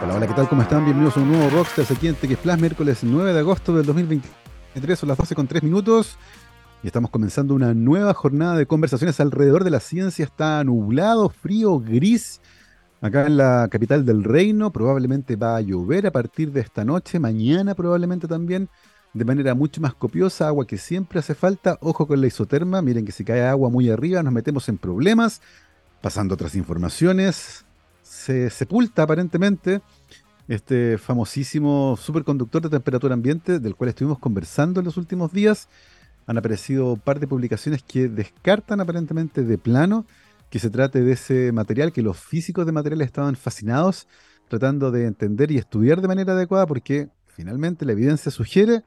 Hola, hola, ¿qué tal? ¿Cómo están? Bienvenidos a un nuevo Rockstars aquí en Plus, miércoles 9 de agosto del 2023, son las 12 con 3 minutos. Y estamos comenzando una nueva jornada de conversaciones alrededor de la ciencia. Está nublado, frío, gris. Acá en la capital del reino probablemente va a llover a partir de esta noche, mañana probablemente también, de manera mucho más copiosa, agua que siempre hace falta. Ojo con la isoterma, miren que si cae agua muy arriba nos metemos en problemas. Pasando otras informaciones, se sepulta aparentemente este famosísimo superconductor de temperatura ambiente del cual estuvimos conversando en los últimos días. Han aparecido un par de publicaciones que descartan aparentemente de plano que se trate de ese material, que los físicos de materiales estaban fascinados tratando de entender y estudiar de manera adecuada porque finalmente la evidencia sugiere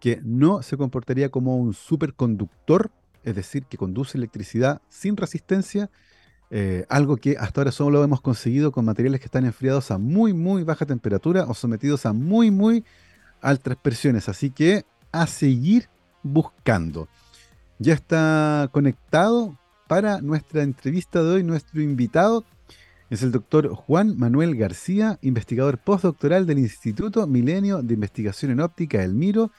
que no se comportaría como un superconductor, es decir, que conduce electricidad sin resistencia, eh, algo que hasta ahora solo lo hemos conseguido con materiales que están enfriados a muy, muy baja temperatura o sometidos a muy, muy altas presiones. Así que a seguir buscando. Ya está conectado para nuestra entrevista de hoy nuestro invitado. Es el doctor Juan Manuel García, investigador postdoctoral del Instituto Milenio de Investigación en Óptica, El Miro.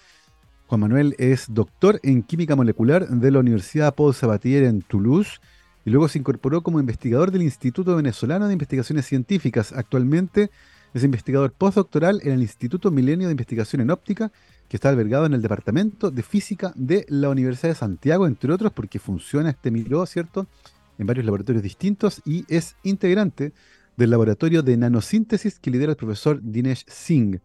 Juan Manuel es doctor en química molecular de la Universidad Paul Sabatier en Toulouse y luego se incorporó como investigador del Instituto Venezolano de Investigaciones Científicas. Actualmente es investigador postdoctoral en el Instituto Milenio de Investigación en Óptica, que está albergado en el Departamento de Física de la Universidad de Santiago, entre otros, porque funciona este micro, ¿cierto?, en varios laboratorios distintos y es integrante del laboratorio de nanosíntesis que lidera el profesor Dinesh Singh.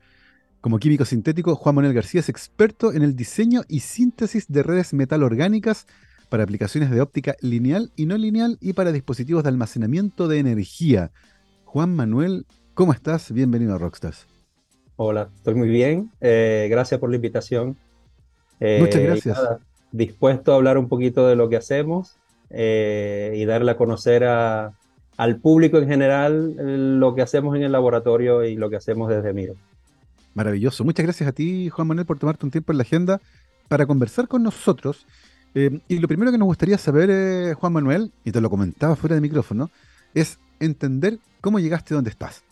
Como químico sintético, Juan Manuel García es experto en el diseño y síntesis de redes metal orgánicas para aplicaciones de óptica lineal y no lineal y para dispositivos de almacenamiento de energía. Juan Manuel, ¿cómo estás? Bienvenido a Rockstars. Hola, estoy muy bien. Eh, gracias por la invitación. Eh, Muchas gracias. dispuesto a hablar un poquito de lo que hacemos eh, y darle a conocer al público en general lo que hacemos en el laboratorio y lo que hacemos desde Miro. Maravilloso. Muchas gracias a ti, Juan Manuel, por tomarte un tiempo en la agenda para conversar con nosotros eh, y lo primero que nos gustaría saber, eh, Juan Manuel, y te lo comentaba fuera de micrófono, es entender cómo llegaste donde estás.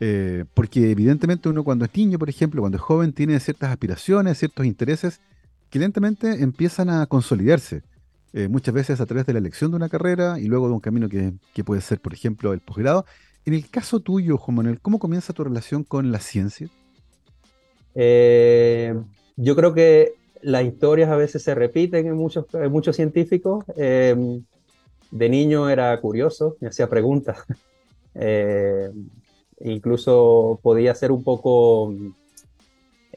Eh, porque evidentemente uno cuando es niño, por ejemplo, cuando es joven, tiene ciertas aspiraciones, ciertos intereses que lentamente empiezan a consolidarse. muchas veces a través de la elección de una carrera y luego de un camino que, que puede ser, por ejemplo, el posgrado. En el caso tuyo, Juan Manuel, ¿cómo comienza tu relación con la ciencia? yo creo que las historias a veces se repiten en muchos, muchos científicos. Em, de niño era curioso, me hacía preguntas. Eh, incluso podía ser un poco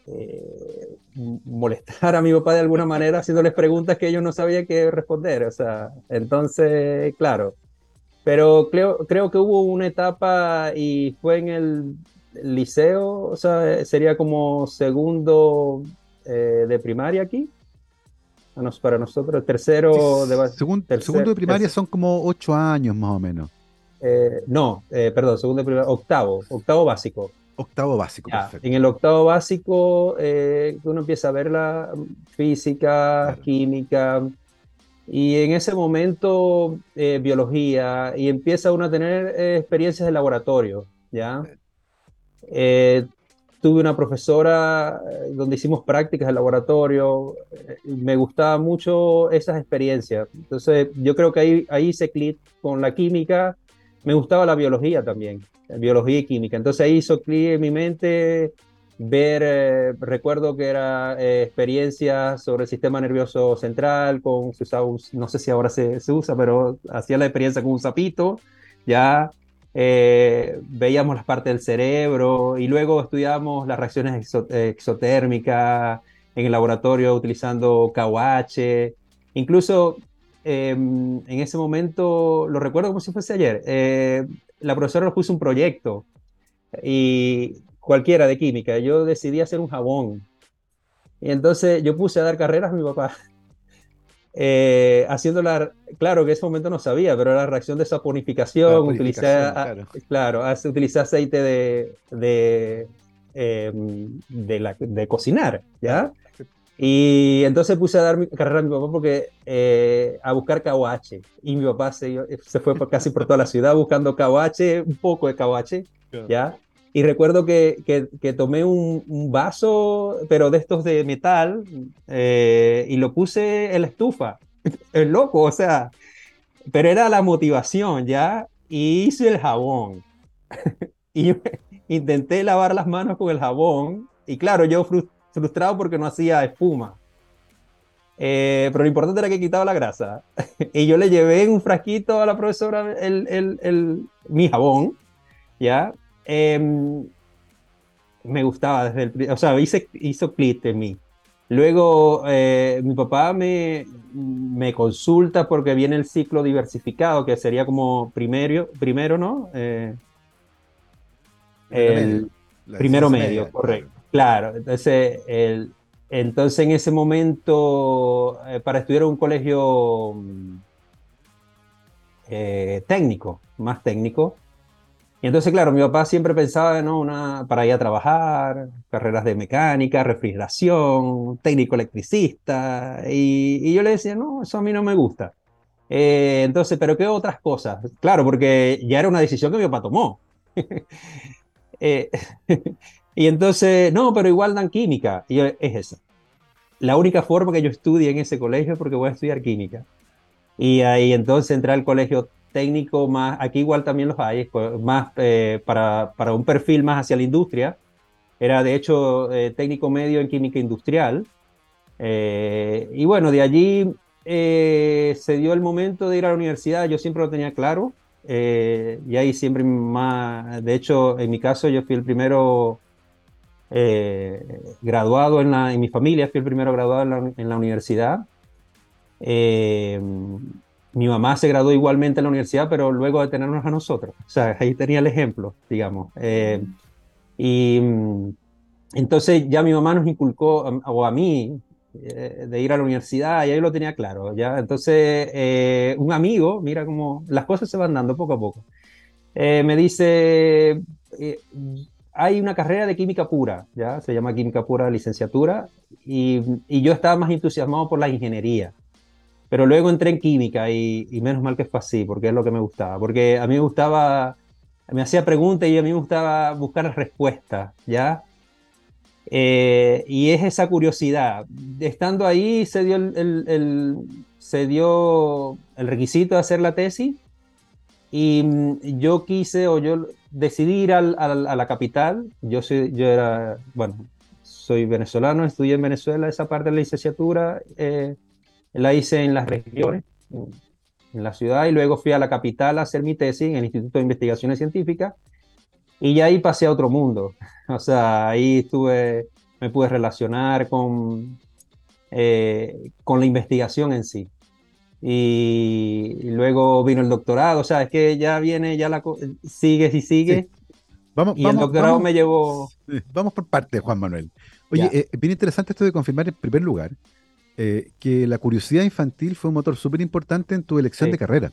eh, molestar a mi papá de alguna manera haciéndoles preguntas que ellos no sabían qué responder. O sea, entonces, claro. Pero creo, creo que hubo una etapa y fue en el liceo, o sea, sería como segundo eh, de primaria aquí. Para nosotros, el tercero de Segundo de primaria son como ocho años más o menos. Eh, no, eh, perdón, segundo de primaria, octavo, octavo básico. Octavo básico, perfecto. En el octavo básico uno empieza a ver la física, química, y en ese momento biología, y empieza uno a tener experiencias de laboratorio, ¿ya? Tuve una profesora eh, donde hicimos prácticas de laboratorio, eh, me gustaba mucho esas experiencias. Entonces yo creo que ahí, ahí hice clic con la química, me gustaba la biología también, biología y química. Entonces ahí hizo clic en mi mente ver, eh, recuerdo que era experiencias sobre el sistema nervioso central, con, se usaba no sé si ahora se, se usa, pero hacía la experiencia con un sapito, ya eh, veíamos las partes del cerebro y luego estudiamos las reacciones exotérmicas en el laboratorio utilizando KOH. Incluso em, en ese momento, lo recuerdo como si fuese ayer, eh, la profesora nos puso un proyecto y cualquiera de química. Yo decidí hacer un jabón. Y entonces yo puse a dar carreras a mi papá eh, haciendo la, claro que en ese momento no sabía, pero la reacción de saponificación, utilizar, claro. hace, utilizar aceite de, de, em, de, cocinar, ¿ya? Y entonces puse a dar mi carrera a mi papá porque eh, a buscar KOH. Y mi papá se, se fue casi por toda la ciudad buscando KOH, un poco de KOH, ¿ya? Y recuerdo que, que, tomé un, vaso, pero de estos de metal, eh, y lo puse en la estufa. Es loco, o sea, pero era la motivación, ¿ya? Y hice el jabón. y intenté lavar las manos con el jabón, y claro, yo frustrado porque no hacía espuma. Eh, pero lo importante era que quitaba la grasa. y yo le llevé un frasquito a la profesora el, el, el, mi jabón, ¿ya? Em, me gustaba desde el... O sea, hice, hizo clic en mí. Luego, eh, mi papá me, me consulta porque viene el ciclo diversificado, que sería como primero, primero ¿no? Eh, el primero medio, correcto. Claro, entonces, el, entonces en ese momento, eh, para estudiar en un colegio mm, técnico, más técnico, y entonces, claro, mi papá siempre pensaba, ¿no? Una, para ir a trabajar, carreras de mecánica, refrigeración, técnico electricista, y, yo le decía, no, eso a mí no me gusta. Eh, entonces, ¿pero qué otras cosas? Claro, porque ya era una decisión que mi papá tomó. Eh, y entonces, no, pero igual dan química. Y yo, es esa. La única forma que yo estudie en ese colegio es porque voy a estudiar química. Y ahí entonces entré al colegio técnico más, aquí igual también los hay, más eh, para, para, un perfil más hacia la industria. Era de hecho eh, técnico medio en química industrial. Eh, y bueno, de allí se dio el momento de ir a la universidad, yo siempre lo tenía claro. y ahí siempre más, de hecho, en mi caso yo fui el primero graduado en, la, en mi familia, fui el primero graduado en la, universidad. Mi mamá se graduó igualmente en la universidad, pero luego de tenernos a nosotros. O sea, ahí tenía el ejemplo, digamos. Eh, y mm, entonces ya mi mamá nos inculcó, o a mí, eh, de ir a la universidad, y ahí lo tenía claro. ¿ya? Entonces, eh, un amigo, mira cómo las cosas se van dando poco a poco, me dice, hay una carrera de química pura, ¿ya? Se llama química pura licenciatura, y, y yo estaba más entusiasmado por la ingeniería. Pero luego entré en química y, menos mal que fue así, porque es lo que me gustaba. Porque a mí me gustaba, me hacía preguntas y a mí me gustaba buscar respuestas, ¿ya? Eh, y es esa curiosidad. Estando ahí se dio el, se dio el requisito de hacer la tesis y mm, yo quise o yo decidí ir al, a la capital. Yo, soy, yo era, bueno, soy venezolano, estudié en Venezuela esa parte de la licenciatura. Eh, la hice en las regiones, en la ciudad, y luego fui a la capital a hacer mi tesis en el Instituto de Investigaciones Científicas, y ya ahí pasé a otro mundo. O sea, ahí estuve, me pude relacionar con, eh, con la investigación en sí. Y, luego vino el doctorado, o sea, es que ya viene, ya la sigues y sigue. Vamos, y el doctorado me llevó. Vamos por parte, Juan Manuel. Oye, eh, bien interesante esto de confirmar en primer lugar eh, que la curiosidad infantil fue un motor súper importante en tu elección de carrera.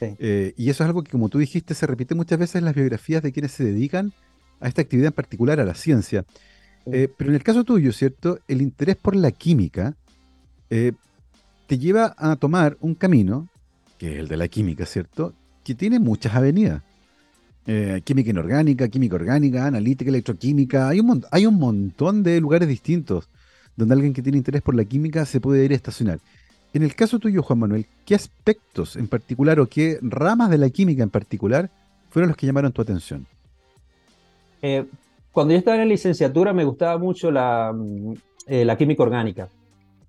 Eh, y eso es algo que, como tú dijiste, se repite muchas veces en las biografías de quienes se dedican a esta actividad en particular, a la ciencia. Eh, pero en el caso tuyo, ¿cierto? El interés por la química te lleva a tomar un camino, que es el de la química, ¿cierto? Que tiene muchas avenidas. química inorgánica, química orgánica, analítica, electroquímica. Hay un, hay un montón de lugares distintos donde alguien que tiene interés por la química se puede ir a estacionar. En el caso tuyo, Juan Manuel, ¿qué aspectos en particular o qué ramas de la química en particular fueron los que llamaron tu atención? Eh, cuando yo estaba en la licenciatura me gustaba mucho la, mm, eh, la química orgánica.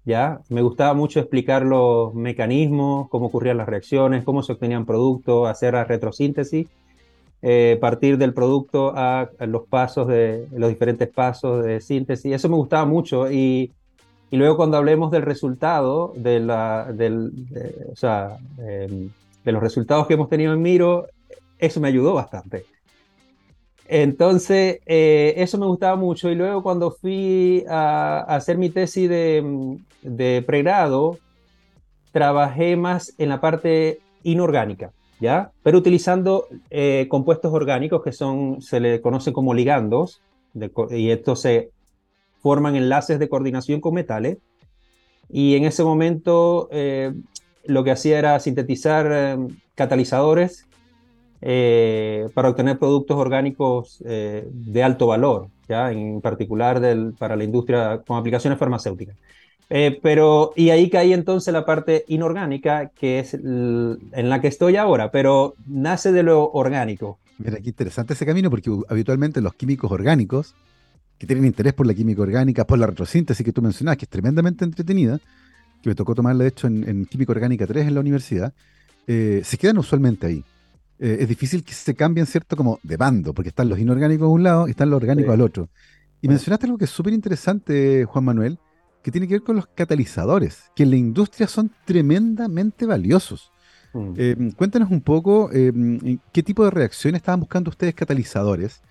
¿ya? Me gustaba mucho explicar los mecanismos, cómo ocurrían las reacciones, cómo se obtenían productos, hacer la retrosíntesis eh, partir del producto a, los pasos de los diferentes pasos de síntesis. Eso me gustaba mucho y, luego cuando hablemos del resultado, de, la, em, de los resultados que hemos tenido en Miro, eso me ayudó bastante. Entonces, eh, eso me gustaba mucho. Y luego cuando fui a, a hacer mi tesis de, de pregrado, trabajé más en la parte inorgánica. ¿Ya? Pero utilizando eh, compuestos orgánicos que son, se le conocen como ligandos, y estos se forman enlaces de coordinación con metales. Y en ese momento eh, lo que hacía era sintetizar eh, catalizadores para obtener productos orgánicos de alto valor, ¿ya? en particular del, para la industria con aplicaciones farmacéuticas. Eh, pero, y ahí caí entonces la parte inorgánica, que es en la que estoy ahora, pero nace de lo orgánico. Mira, qué interesante ese camino, porque habitualmente los químicos orgánicos, que tienen interés por la química orgánica, por la retrosíntesis que tú mencionabas, que es tremendamente entretenida, que me tocó tomarla de hecho en, en Química Orgánica 3 en la universidad, se quedan usualmente ahí. Eh, es difícil que se cambien, ¿cierto? Como de bando, porque están los inorgánicos a un lado y están los orgánicos al otro. Y mencionaste algo que es súper interesante, Juan Manuel, que tiene que ver con los catalizadores, que en la industria son tremendamente valiosos. Mm. Eh, cuéntanos un poco eh, qué tipo de reacciones estaban buscando ustedes catalizadores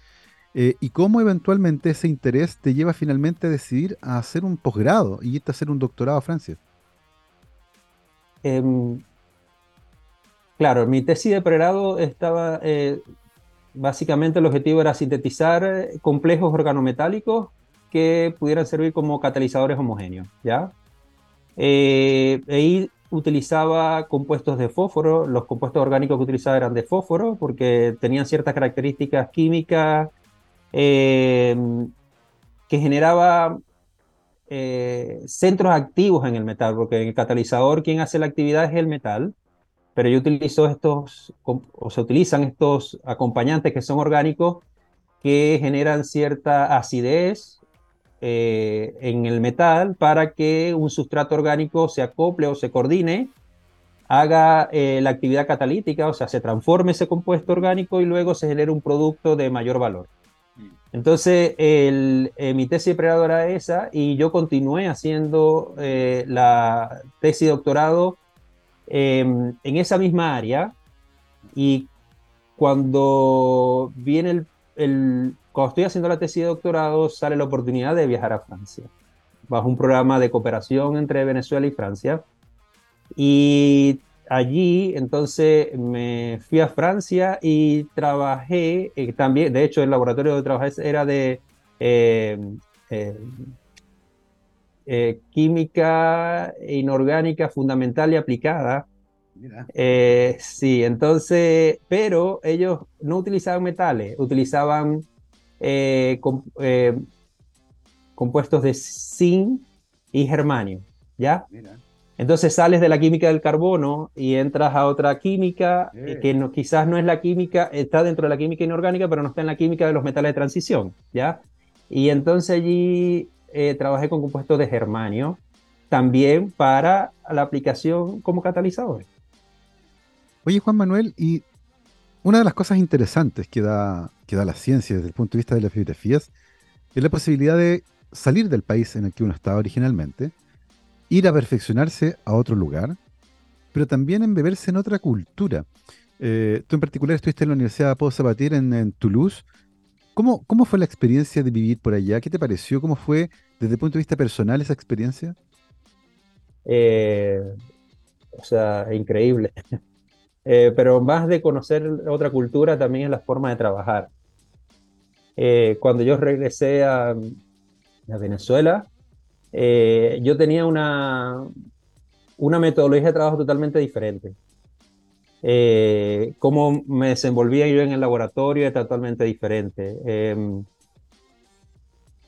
y cómo eventualmente ese interés te lleva finalmente a decidir a hacer un posgrado y irte a hacer un doctorado a Francia. Em, Claro, mi tesis de pregrado estaba, eh, básicamente el objetivo era sintetizar eh, complejos organometálicos que pudieran servir como catalizadores homogéneos, ¿ya? Eh, utilizaba compuestos de fósforo, los compuestos orgánicos que utilizaba eran de fósforo porque tenían ciertas características químicas que generaba centros activos en el metal, porque en el catalizador quien hace la actividad es el metal, pero yo utilizo estos, o se utilizan estos acompañantes que son orgánicos que generan cierta acidez eh, en el metal para que un sustrato orgánico se acople o se coordine, haga eh, la actividad catalítica, o sea, se transforme ese compuesto orgánico y luego se genere un producto de mayor valor. Mm. Entonces, el, eh, mi tesis de pregrado era esa y yo continué haciendo la tesis de doctorado Em, en esa misma área y cuando viene el, el, cuando estoy haciendo la tesis de doctorado sale la oportunidad de viajar a Francia. Bajo un programa de cooperación entre Venezuela y Francia. Y allí entonces me fui a Francia y trabajé eh, también de hecho el laboratorio de trabajé era de eh, eh, eh, química inorgánica fundamental y aplicada. Eh, sí, entonces, pero ellos no utilizaban metales, utilizaban eh, compuestos de zinc y germanio, ¿ya? Entonces sales de la química del carbono y entras a otra química que no, quizás no es la química, está dentro de la química inorgánica, pero no está en la química de los metales de transición, ¿ya? Y entonces allí eh, trabajé con compuestos de germanio, también para la aplicación como catalizador. Oye, Juan Manuel, y una de las cosas interesantes que da, que da la ciencia desde el punto de vista de las biografías es la posibilidad de salir del país en el que uno estaba originalmente, ir a perfeccionarse a otro lugar, pero también embeberse en otra cultura. Eh, tú en particular estuviste en la Universidad de Pau Sabatier en Toulouse, ¿Cómo, ¿Cómo fue la experiencia de vivir por allá? ¿Qué te pareció? ¿Cómo fue desde el punto de vista personal esa experiencia? Eh, o sea, increíble. Eh, pero más de conocer otra cultura también es la forma de trabajar. Eh, cuando yo regresé a, a Venezuela, yo tenía una, una metodología de trabajo totalmente diferente. Eh, cómo me desenvolvía yo en el laboratorio es totalmente diferente. Em,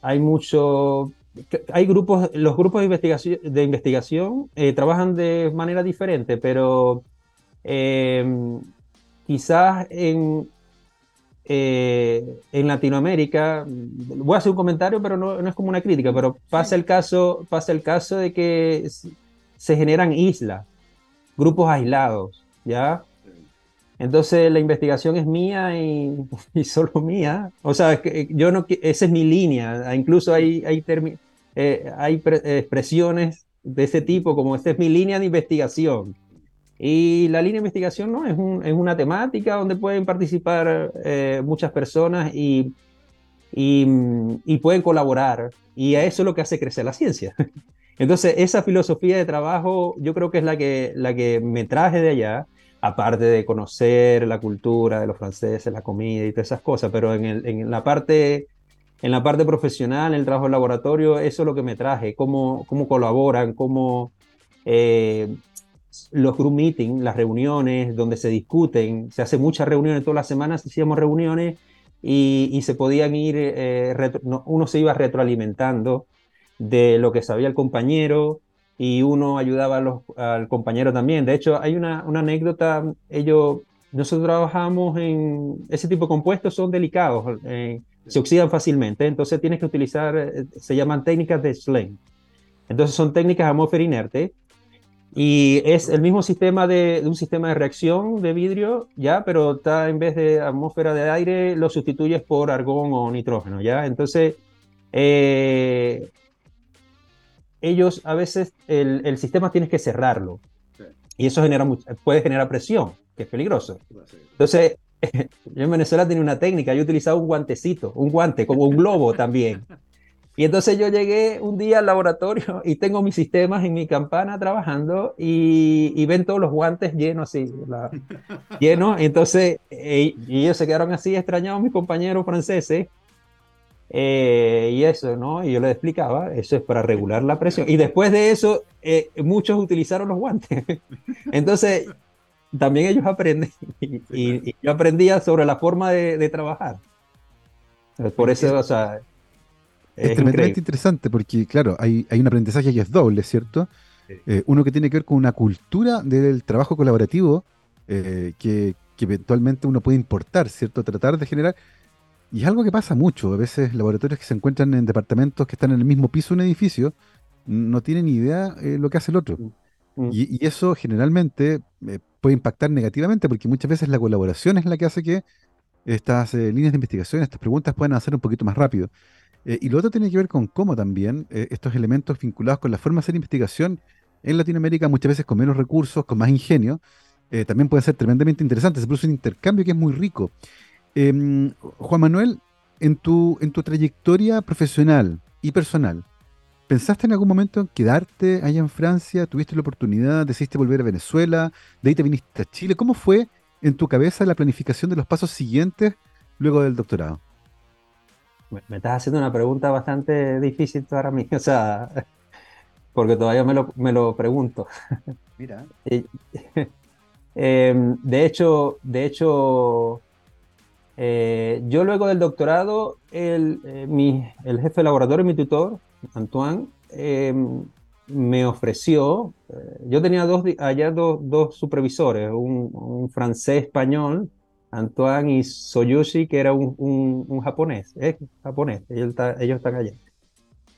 hay mucho, hay grupos, los grupos de investigación, de investigación eh, trabajan de manera diferente, pero em, quizás en, eh, en Latinoamérica, voy a hacer un comentario, pero no, no, es como una crítica, pero pasa el caso, pasa el caso de que se generan islas, grupos aislados. ¿ya? Entonces la investigación es mía y, solo mía. O sea, que yo no, esa es mi línea. Incluso hay, hay, eh, hay expresiones de ese tipo como esta es mi línea de investigación. Y la línea de investigación ¿no? es, es una temática donde pueden participar eh, muchas personas y, y, y, pueden colaborar. Y a eso es lo que hace crecer la ciencia. Entonces, esa filosofía de trabajo yo creo que es la que, la que me traje de allá aparte de conocer la cultura de los franceses, la comida y todas esas cosas, pero en, el, en la parte en la parte profesional, en el trabajo en laboratorio, eso es lo que me traje, cómo, cómo colaboran, cómo eh, los group meetings, las reuniones donde se discuten, se hace muchas reuniones todas las semanas, hacíamos reuniones y, se podían ir, eh, uno se iba retroalimentando de lo que sabía el compañero y uno ayudaba al compañero también. De hecho, hay una, anécdota, ellos, nosotros trabajamos en ese tipo de compuestos, son delicados, eh, se oxidan fácilmente, entonces tienes que utilizar, eh, se llaman técnicas de Slane. Entonces son técnicas atmósfera inerte y es el mismo sistema de, un sistema de reacción de vidrio, ¿ya? Pero está en vez de atmósfera de aire, lo sustituyes por argón o nitrógeno, ¿ya? Entonces, eh, ellos a veces, el, sistema tienes que cerrarlo. Y eso genera puede generar presión, que es peligroso. Entonces, yo en Venezuela tenía una técnica, yo utilizaba un guantecito, un guante, como un globo también. Y entonces yo llegué un día al laboratorio y tengo mis sistemas en mi campana trabajando y, ven todos los guantes llenos así, llenos. Entonces, eh, y ellos se quedaron así extrañados, mis compañeros franceses. Eh, y eso, ¿no? Y yo les explicaba, eso es para regular la presión. Y después de eso, eh, muchos utilizaron los guantes. Entonces, también ellos aprenden. Y, yo aprendía sobre la forma de, trabajar. Por eso, o sea, es, tremendamente interesante porque, claro, hay, hay, un aprendizaje que es doble, ¿cierto? Eh, uno que tiene que ver con una cultura del trabajo colaborativo eh, que, eventualmente uno puede importar, ¿cierto? Tratar de generar. Y es algo que pasa mucho. A veces laboratorios que se encuentran en departamentos que están en el mismo piso de un edificio no tienen idea eh, lo que hace el otro. Mm. Mm. Y, y, eso generalmente puede impactar negativamente porque muchas veces la colaboración es la que hace que estas líneas de investigación, estas preguntas puedan hacer un poquito más rápido. Eh, y lo otro tiene que ver con cómo también eh, estos elementos vinculados con la forma de hacer investigación en Latinoamérica, muchas veces con menos recursos, con más ingenio, eh, también pueden ser tremendamente interesantes. Se produce un intercambio que es muy rico. Em, Juan Manuel, en tu, en tu trayectoria profesional y personal, ¿pensaste en algún momento en quedarte allá en Francia? ¿Tuviste la oportunidad? ¿Decidiste volver a Venezuela? ¿De ahí te viniste a Chile? ¿Cómo fue en tu cabeza la planificación de los pasos siguientes luego del doctorado? Me estás haciendo una pregunta bastante difícil para mí, o sea, porque todavía me lo, me lo pregunto. Mira. Em, de hecho, de hecho eh, yo luego del doctorado, el, eh, mi, el jefe de laboratorio, mi tutor, Antoine, em, me ofreció, eh, yo tenía dos, allá dos, dos supervisores, un, un francés español Antoine y Soyushi, que era un, un, japonés, es japonés, ellos, ellos, están allá.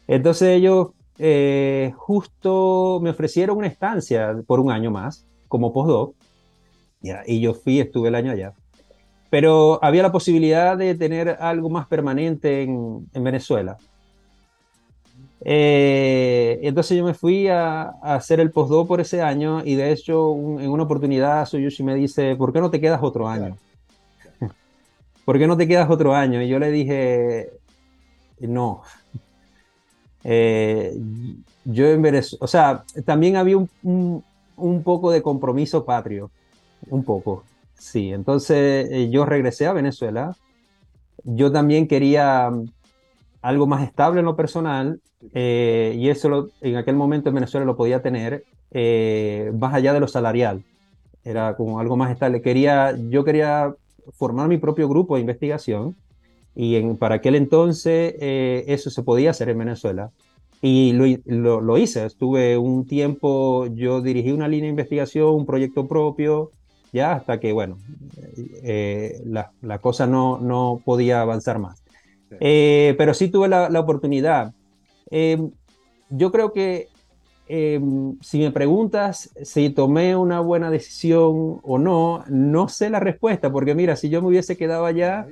Entonces ellos eh, justo me ofrecieron una estancia por un año más, como postdoc, y yo fui, estuve el año allá. Pero había la posibilidad de tener algo más permanente en, en Venezuela. Eh, entonces yo me fui a, a, hacer el postdoc por ese año y de hecho en una oportunidad Soyushi me dice, ¿por qué no te quedas otro año? ¿Por qué no te quedas otro año? Y yo le dije, no. Eh, yo en Venezuela, o sea, también había un, poco de compromiso patrio, un poco, sí. Entonces eh, yo regresé a Venezuela. Yo también quería algo más estable en lo personal eh, y eso en aquel momento en Venezuela lo podía tener más allá de lo salarial. Era como algo más estable. Quería, yo quería formar mi propio grupo de investigación y en, para aquel entonces eh, eso se podía hacer en Venezuela. Y lo, lo, hice, estuve un tiempo, yo dirigí una línea de investigación, un proyecto propio, ya hasta que, bueno, eh, la, la, cosa no, no podía avanzar más. Eh, pero sí tuve la, la oportunidad. yo creo que Em, si me preguntas si tomé una buena decisión o no, no sé la respuesta, porque mira, si yo me hubiese quedado allá,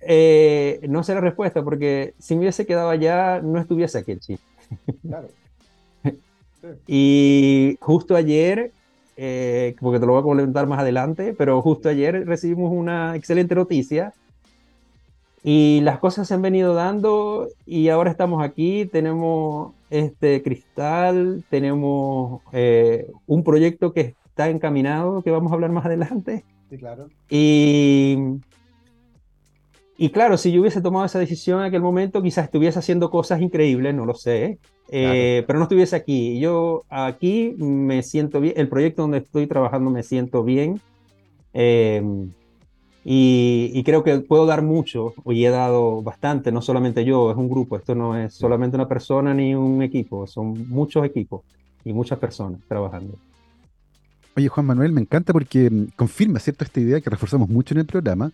eh, no sé la respuesta, porque si me hubiese quedado allá, no estuviese aquí en Claro. Y justo ayer, eh, porque te lo voy a comentar más adelante, pero justo ayer recibimos una excelente noticia y las cosas se han venido dando y ahora estamos aquí, tenemos este cristal, tenemos eh, un proyecto que está encaminado, que vamos a hablar más adelante. Sí, claro. Y, y claro, si yo hubiese tomado esa decisión en aquel momento, quizás estuviese haciendo cosas increíbles, no lo sé, eh, pero no estuviese aquí. Yo aquí me siento bien, el proyecto donde estoy trabajando me siento bien. Eh, y, creo que puedo dar mucho, y he dado bastante, no solamente yo, es un grupo, esto no es solamente una persona ni un equipo, son muchos equipos y muchas personas trabajando. Oye, Juan Manuel, me encanta porque mm, confirma, ¿cierto?, esta idea que reforzamos mucho en el programa,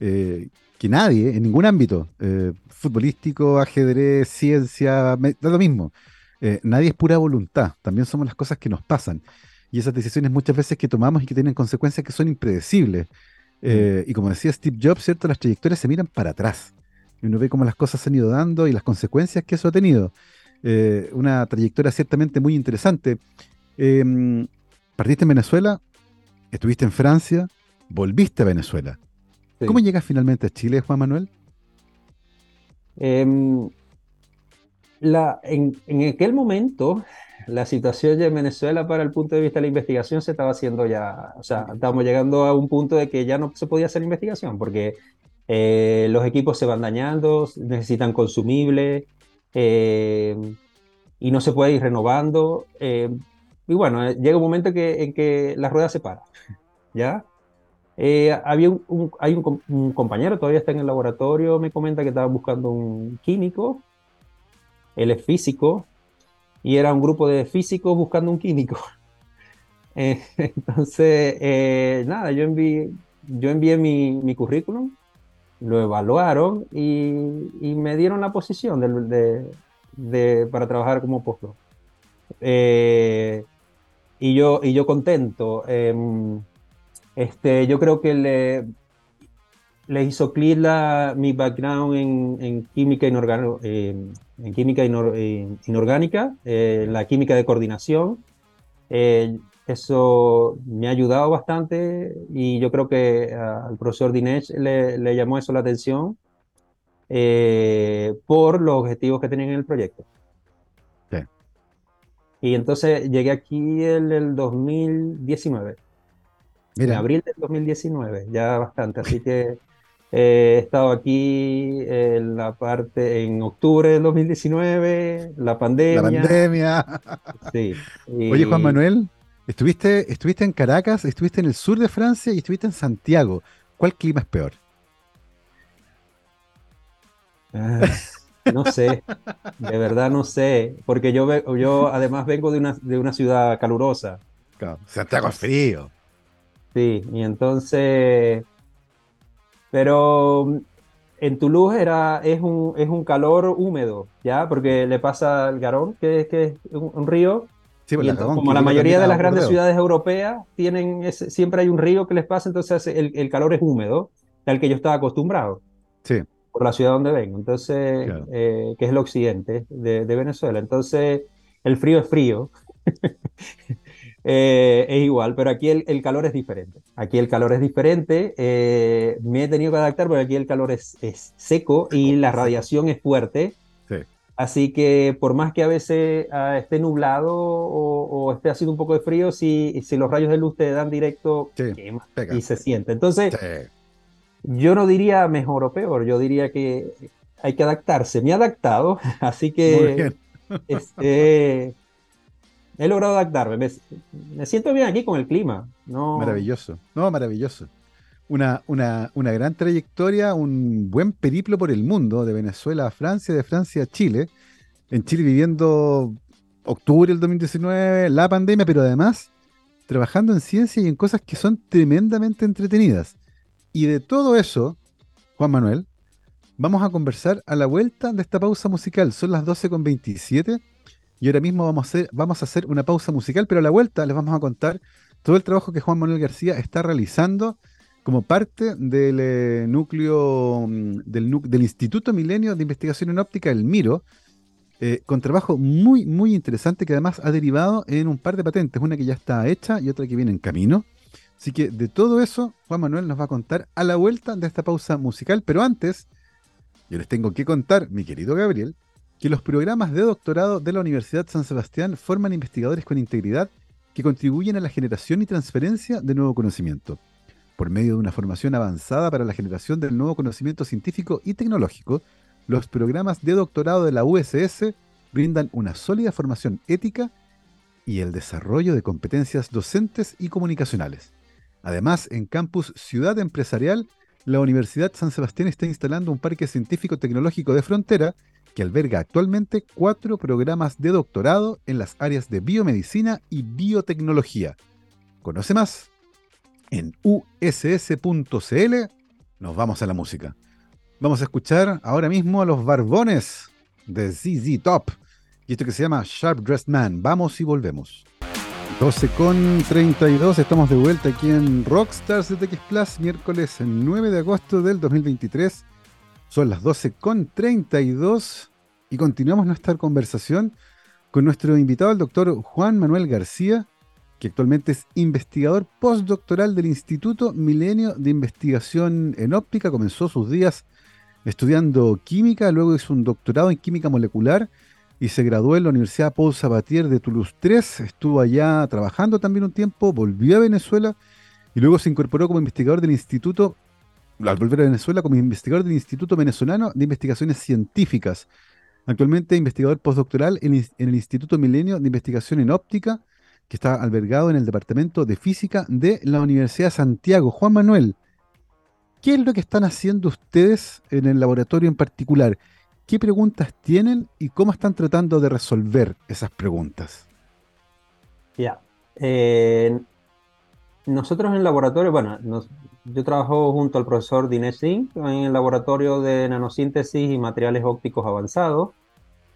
eh, que nadie, en ningún ámbito, eh, futbolístico, ajedrez, ciencia, da lo mismo, eh, nadie es pura voluntad, también somos las cosas que nos pasan. Y esas decisiones muchas veces que tomamos y que tienen consecuencias que son impredecibles. Eh, y como decía Steve Jobs, ¿cierto? Las trayectorias se miran para atrás. Y uno ve cómo las cosas se han ido dando y las consecuencias que eso ha tenido. Eh, una trayectoria ciertamente muy interesante. Em, partiste en Venezuela, estuviste en Francia, volviste a Venezuela. ¿Cómo llegas finalmente a Chile, Juan Manuel? Em, la, en, en, aquel momento, la situación en Venezuela para el punto de vista de la investigación se estaba haciendo ya, o sea, estábamos llegando a un punto de que ya no se podía hacer investigación porque eh, los equipos se van dañando, necesitan consumibles eh, y no se puede ir renovando. Eh, y bueno, llega un momento que, en que la rueda se para, ¿ya? había un, hay un, un, compañero, todavía está en el laboratorio, me comenta que estaba buscando un químico, él es físico, y era un grupo de físicos buscando un químico. Eh, entonces, eh, nada, yo envié, yo envié mi, mi currículum, lo evaluaron y, y, me dieron la posición de, de, para trabajar como postdoc. Eh, y, yo, y yo contento. Em, este, yo creo que le, le hizo clear mi background en, en química inorgánica, en química eh, inorgánica, eh, la química de coordinación. Eh, eso me ha ayudado bastante y yo creo que al profesor Dinesh le, llamó eso la atención por los objetivos que tenían en el proyecto. Y entonces llegué aquí en el 2019. En abril del 2019, ya bastante. Así que he estado aquí en la parte, en octubre del 2019, la pandemia. La pandemia. Sí. Oye, Juan Manuel, estuviste, estuviste en Caracas, estuviste en el sur de Francia y estuviste en Santiago. ¿Cuál clima es peor? Ah, no sé, de verdad no sé, porque yo, yo además vengo de una, de una ciudad calurosa. Santiago es frío. Sí, y entonces pero mm, en Toulouse era, es, un, es un calor húmedo, ¿ya? Porque le pasa al Garón, que, que es un, río. Sí, pues y como la mayoría de las grandes ciudades europeas tienen siempre hay un río que les pasa, entonces el, el, calor es húmedo, tal que yo estaba acostumbrado. Sí. Por la ciudad donde vengo, entonces, eh, que es el occidente de, de Venezuela. Entonces, el frío es frío. Eh, es igual, pero aquí el, calor es diferente. Aquí el calor es diferente. Eh, me he tenido que adaptar porque aquí el calor es, seco y la radiación es fuerte. Así que por más que a veces ah, esté nublado o, esté haciendo un poco de frío, si, si los rayos de luz te dan directo y se siente. Entonces, yo no diría mejor o peor, yo diría que hay que adaptarse. Me he adaptado, así que este, he logrado adaptarme. Me, siento bien aquí con el clima. Maravilloso. No, maravilloso. Una, una, una, gran trayectoria, un buen periplo por el mundo, de Venezuela a Francia, de Francia a Chile. En Chile viviendo octubre del 2019, la pandemia, pero además trabajando en ciencia y en cosas que son tremendamente entretenidas. Y de todo eso, Juan Manuel, vamos a conversar a la vuelta de esta pausa musical. Son las 12.27 y ahora mismo vamos a, hacer, una pausa musical, pero a la vuelta les vamos a contar todo el trabajo que Juan Manuel García está realizando como parte del eh, núcleo mm, del, Instituto Milenio de Investigación en Óptica, el MIRO, eh, con trabajo muy, muy interesante que además ha derivado en un par de patentes, una que ya está hecha y otra que viene en camino. Así que de todo eso, Juan Manuel nos va a contar a la vuelta de esta pausa musical, pero antes, yo les tengo que contar, mi querido Gabriel, que los programas de doctorado de la Universidad San Sebastián forman investigadores con integridad que contribuyen a la generación y transferencia de nuevo conocimiento. Por medio de una formación avanzada para la generación del nuevo conocimiento científico y tecnológico, los programas de doctorado de la USS brindan una sólida formación ética y el desarrollo de competencias docentes y comunicacionales. Además, en Campus Ciudad Empresarial, la Universidad San Sebastián está instalando un parque científico-tecnológico de frontera que alberga actualmente cuatro programas de doctorado en las áreas de biomedicina y biotecnología. Conoce más en uss.cl. Nos vamos a la música. Vamos a escuchar ahora mismo a los Barbones de ZZ Top y esto que se llama Sharp Dressed Man. Vamos y volvemos. 12 con 32, estamos de vuelta aquí en Rockstars de TX Plus, miércoles 9 de agosto del 2023. Son las 12 con 32 y continuamos nuestra conversación con nuestro invitado, el doctor Juan Manuel García, que actualmente es investigador postdoctoral del Instituto Milenio de Investigación en Óptica. Comenzó sus días estudiando química, luego hizo un doctorado en química molecular y se graduó en la Universidad Paul Sabatier de Toulouse 3. Estuvo allá trabajando también un tiempo, volvió a Venezuela y luego se incorporó como investigador del Instituto, al volver a Venezuela, como investigador del Instituto Venezolano de Investigaciones Científicas. Actualmente investigador postdoctoral en, el Instituto Milenio de Investigación en Óptica que está albergado en el Departamento de Física de la Universidad de Santiago. Juan Manuel, ¿qué es lo que están haciendo ustedes en el laboratorio en particular? ¿Qué preguntas tienen y cómo están tratando de resolver esas preguntas? Ya. Eh, nosotros en el laboratorio, bueno, yo trabajo junto al profesor Dinesh Singh en el laboratorio de nanosíntesis y materiales ópticos avanzados.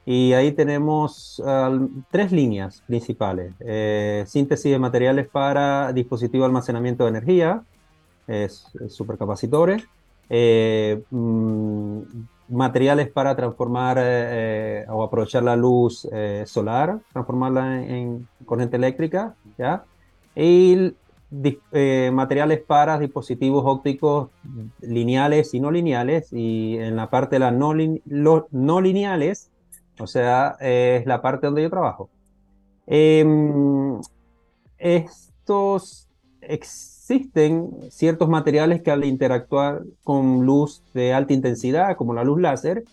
Y ahí tenemos tres líneas principales. Eh, síntesis de materiales para dispositivo de almacenamiento de energía, es, supercapacitores. Eh, mm, materiales para transformar eh, o aprovechar la luz solar, transformarla en, corriente eléctrica, ¿ya? Y materiales para dispositivos ópticos lineales y no lineales. Y en la parte de las no, no lineales, o sea, es la parte donde yo trabajo. Em, estos existen ciertos materiales que al interactuar con luz de alta intensidad, como la luz láser,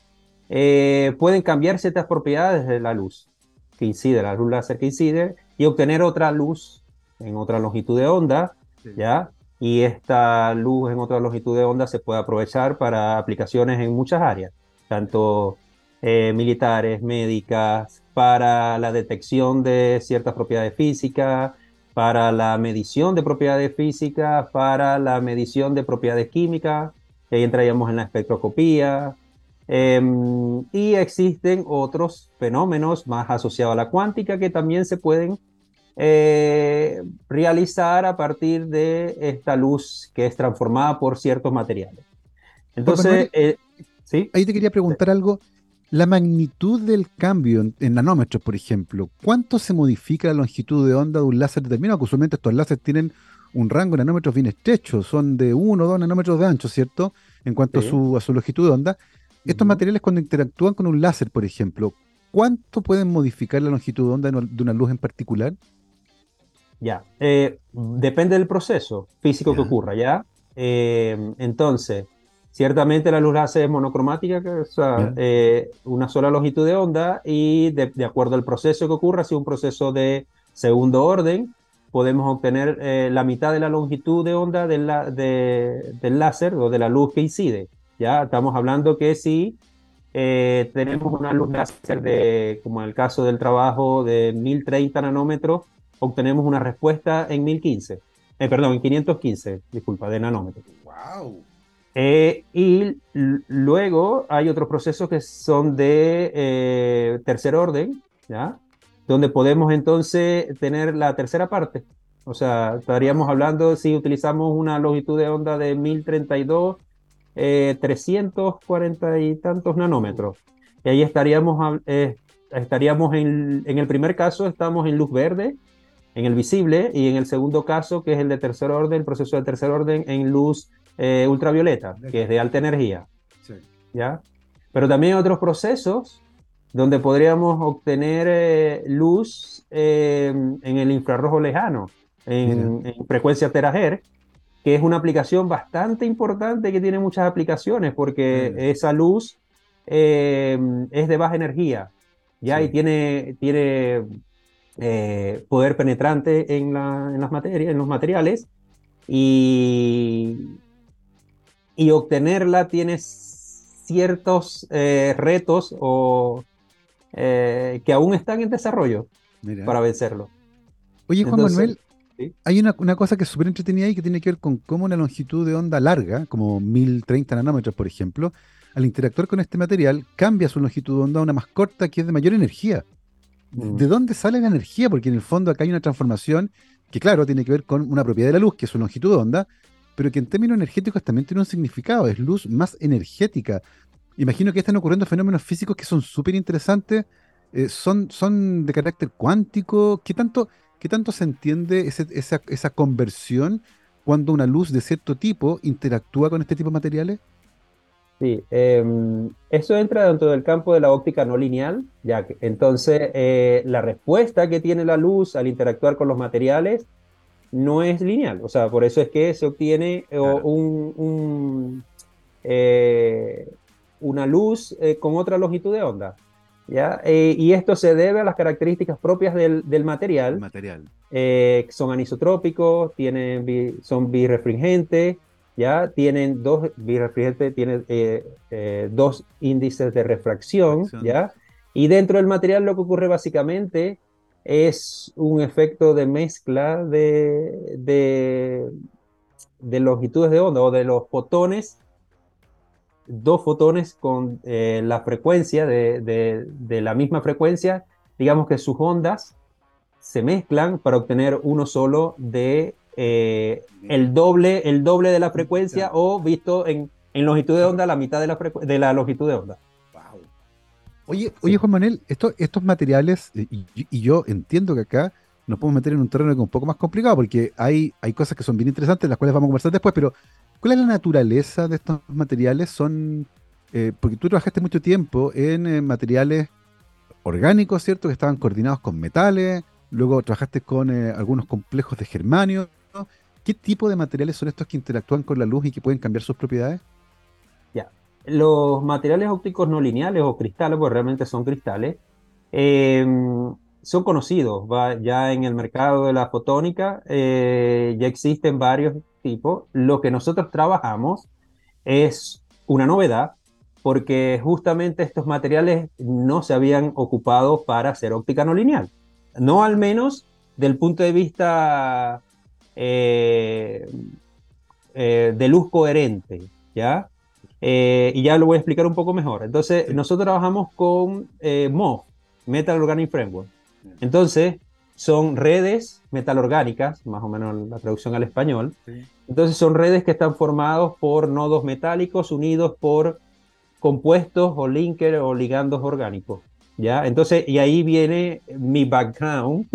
eh, pueden cambiar ciertas propiedades de la luz que incide, la luz láser que incide, y obtener otra luz en otra longitud de onda, ¿ya? Y esta luz en otra longitud de onda se puede aprovechar para aplicaciones en muchas áreas, tanto eh, militares, médicas, para la detección de ciertas propiedades físicas, para la medición de propiedades físicas, para la medición de propiedades químicas, ahí entraríamos en la espectroscopía, em, y existen otros fenómenos más asociados a la cuántica que también se pueden eh, realizar a partir de esta luz que es transformada por ciertos materiales. Entonces, eh, ¿sí? ahí te quería preguntar algo la magnitud del cambio en, nanómetros, por ejemplo, ¿cuánto se modifica la longitud de onda de un láser determinado? Que usualmente estos láseres tienen un rango de nanómetros bien estrecho, son de 1 o 2 nanómetros de ancho, ¿cierto? En cuanto a, su, longitud de onda. Estos materiales cuando interactúan con un láser, por ejemplo, ¿cuánto pueden modificar la longitud de onda de una luz en particular? Ya, eh, depende del proceso físico que ocurra, ¿ya? Eh, entonces, Ciertamente la luz láser es monocromática, que es eh, una sola longitud de onda y de, acuerdo al proceso que ocurra, si es un proceso de segundo orden, podemos obtener la mitad de la longitud de onda del láser o de la luz que incide. Ya estamos hablando que si tenemos una luz láser de, como en el caso del trabajo de 1030 nanómetros, obtenemos una respuesta en 1015. perdón, en 515, disculpa, de nanómetros. ¡Wow! Eh, y luego hay otros procesos que son de eh, tercer orden, ¿ya? donde podemos entonces tener la tercera parte. O sea, estaríamos hablando si utilizamos una longitud de onda de 1032, 340 eh, y tantos nanómetros. Y ahí estaríamos, estaríamos en, en el primer caso, estamos en luz verde, en el visible, y en el segundo caso, que es el de tercer orden, el proceso de tercer orden, en luz eh, ultravioleta, que es de alta energía. ¿ya? Pero también hay otros procesos donde podríamos obtener eh, luz eh, en el infrarrojo lejano, en, frecuencia terahertz, que es una aplicación bastante importante que tiene muchas aplicaciones porque mm. esa luz eh, es de baja energía, ¿ya? Y tiene, tiene eh, poder penetrante en, la, en, las materias, en los materiales y, y obtenerla tiene ciertos eh, retos o, que aún están en desarrollo para vencerlo. Oye, Juan Manuel, hay una, cosa que es súper entretenida y que tiene que ver con cómo una longitud de onda larga, como 1030 nanómetros, por ejemplo, al interactuar con este material, cambia su longitud de onda a una más corta que es de mayor energía. Mm. ¿De dónde sale la energía? Porque en el fondo acá hay una transformación que, claro, tiene que ver con una propiedad de la luz, que es su longitud de onda, pero que en términos energéticos también tiene un significado, es luz más energética. Imagino que están ocurriendo fenómenos físicos que son súper interesantes, eh, son, son de carácter cuántico. ¿Qué tanto, ¿Qué tanto se entiende esa, esa, conversión cuando una luz de cierto tipo interactúa con este tipo de materiales? Sí, em, eso entra dentro del campo de la óptica no lineal, ya que entonces eh, la respuesta que tiene la luz al interactuar con los materiales no es lineal, o sea, por eso es que se obtiene eh, un, eh, una luz con otra longitud de onda. ¿ya? Y esto se debe a las características propias del, del material. material. Son anisotrópicos, tienen, son birefringentes, ¿ya? Tienen dos birefringentes, tienen eh, dos índices de refracción, ¿ya? Y dentro del material lo que ocurre básicamente es un efecto de mezcla de, de, de longitudes de onda o de los fotones dos fotones con eh, la frecuencia de, la misma frecuencia, digamos que sus ondas se mezclan para obtener uno solo de eh, el, doble, el doble de la frecuencia o visto en, longitud de onda la mitad de la, de la longitud de onda. Oye, oye Juan Manuel, estos materiales, y, yo entiendo que acá nos podemos meter en un terreno un poco más complicado porque hay, hay cosas que son bien interesantes, las cuales vamos a conversar después, pero ¿Cuál es la naturaleza de estos materiales? Son, eh, porque tú trabajaste mucho tiempo en eh, materiales orgánicos, ¿cierto? Que estaban coordinados con metales, luego trabajaste con eh, algunos complejos de germanio. ¿Qué tipo de materiales son estos que interactúan con la luz y que pueden cambiar sus propiedades? Ya, los materiales ópticos no lineales o cristales, pues realmente son cristales, em, son conocidos, ya en el mercado de la fotónica ya existen varios tipo, lo que nosotros trabajamos es una novedad porque justamente estos materiales no se habían ocupado para hacer óptica no lineal. No al menos del punto de vista eh, eh, de luz coherente, ¿ya? Eh, y ya lo voy a explicar un poco mejor. Entonces, nosotros trabajamos con MOF, Metal Organic Framework. Entonces, son redes metalorgánicas, más o menos la traducción al español. Entonces son redes que están formados por nodos metálicos unidos por compuestos o linker o ligandos orgánicos. ¿ya? Entonces, y ahí viene mi background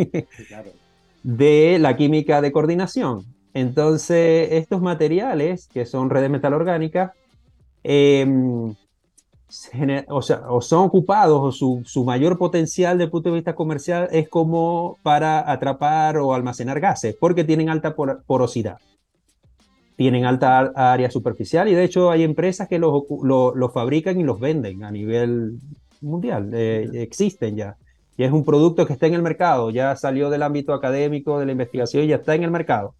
de la química de coordinación. Entonces, estos materiales, que son redes metalorgánicas, eh, o, sea, o son ocupados o su, su, mayor potencial desde el punto de vista comercial es como para atrapar o almacenar gases, porque tienen alta porosidad, tienen alta área superficial y de hecho hay empresas que los lo, fabrican y los venden a nivel mundial, eh, existen ya. Y es un producto que está en el mercado, ya salió del ámbito académico, de la investigación y ya está en el mercado.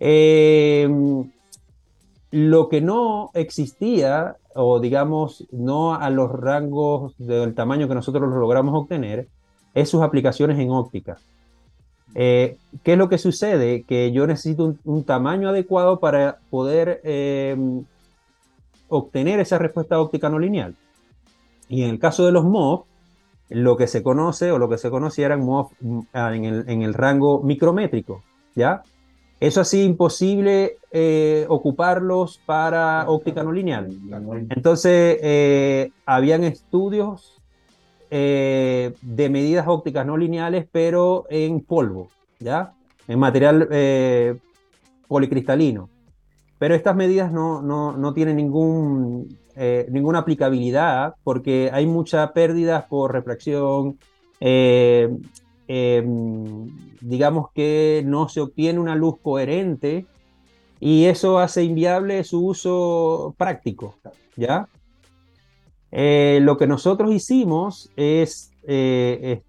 Eh, lo que no existía, o digamos, no a los rangos del tamaño que nosotros lo logramos obtener, es sus aplicaciones en óptica. Eh, ¿Qué es lo que sucede? Que yo necesito un, tamaño adecuado para poder eh, obtener esa respuesta óptica no lineal. Y en el caso de los MOV, lo que se conoce o lo que se MOV mm, en el, en el rango micrométrico, ¿ya? Eso así imposible eh, ocuparlos para óptica no lineal. Entonces, eh, habían estudios eh, de medidas ópticas no lineales, pero en polvo, ¿ya? En material policristalino. Pero estas medidas no, no, no tienen ningún, ninguna aplicabilidad porque hay mucha pérdida por refracción, Em, digamos que no se obtiene una luz coherente y eso hace inviable su uso práctico, ¿ya? Eh, lo que nosotros hicimos es, eh,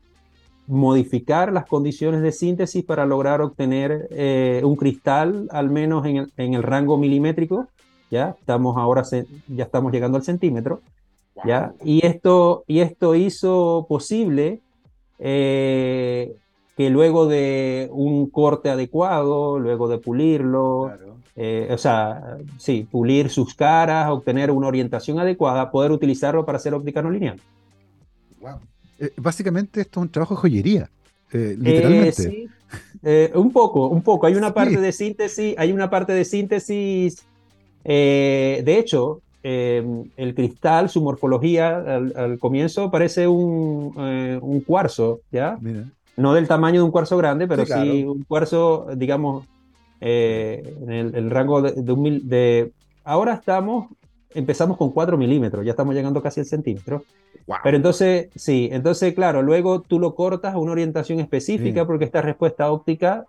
modificar las condiciones de síntesis para lograr obtener eh, un cristal al menos en el, rango milimétrico, ¿ya? Estamos ahora, ya estamos llegando al centímetro, ¿ya? Y esto, y esto hizo posible que luego de un corte adecuado, luego de pulirlo, eh, o sea, sí, pulir sus caras, obtener una orientación adecuada, poder utilizarlo para hacer óptica no lineal. Wow. Eh, básicamente esto es un trabajo de joyería, eh, literalmente. sí, un poco, un poco. Hay una parte de síntesis, hay una parte de síntesis. de hecho, el cristal, su morfología al, comienzo parece un, un cuarzo, ¿ya? No del tamaño de un cuarzo grande, pero sí un cuarzo, digamos, eh, en el, rango de, de, Ahora estamos, empezamos con 4 milímetros, ya estamos llegando casi al centímetro. Pero entonces, sí, entonces, claro, luego tú lo cortas a una orientación específica porque esta respuesta óptica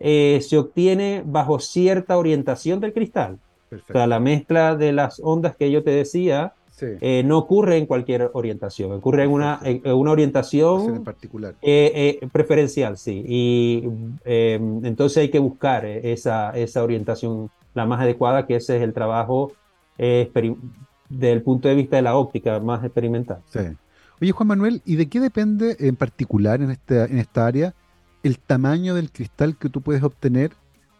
eh, se obtiene bajo cierta orientación del cristal. O sea, la mezcla de las ondas que yo te decía eh, no ocurre en cualquier orientación, ocurre en una, una orientación en particular. Eh, eh, preferencial, sí. Y em, entonces hay que buscar esa, esa orientación la más adecuada, que ese es el trabajo desde el punto de vista de la óptica más experimental. Sí. Oye, Juan Manuel, ¿y de qué depende en particular en esta, en esta área el tamaño del cristal que tú puedes obtener?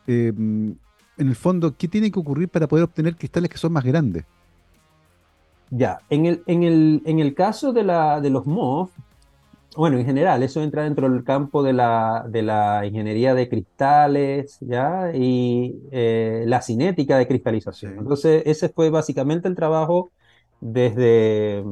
Em, en el fondo, ¿qué tiene que ocurrir para poder obtener cristales que son más grandes? Ya, en el, en el, en el caso de, la, de los MOF, bueno, en general, eso entra dentro del campo de la, de la ingeniería de cristales, ¿ya? Y eh, la cinética de cristalización. Entonces, ese fue básicamente el trabajo desde,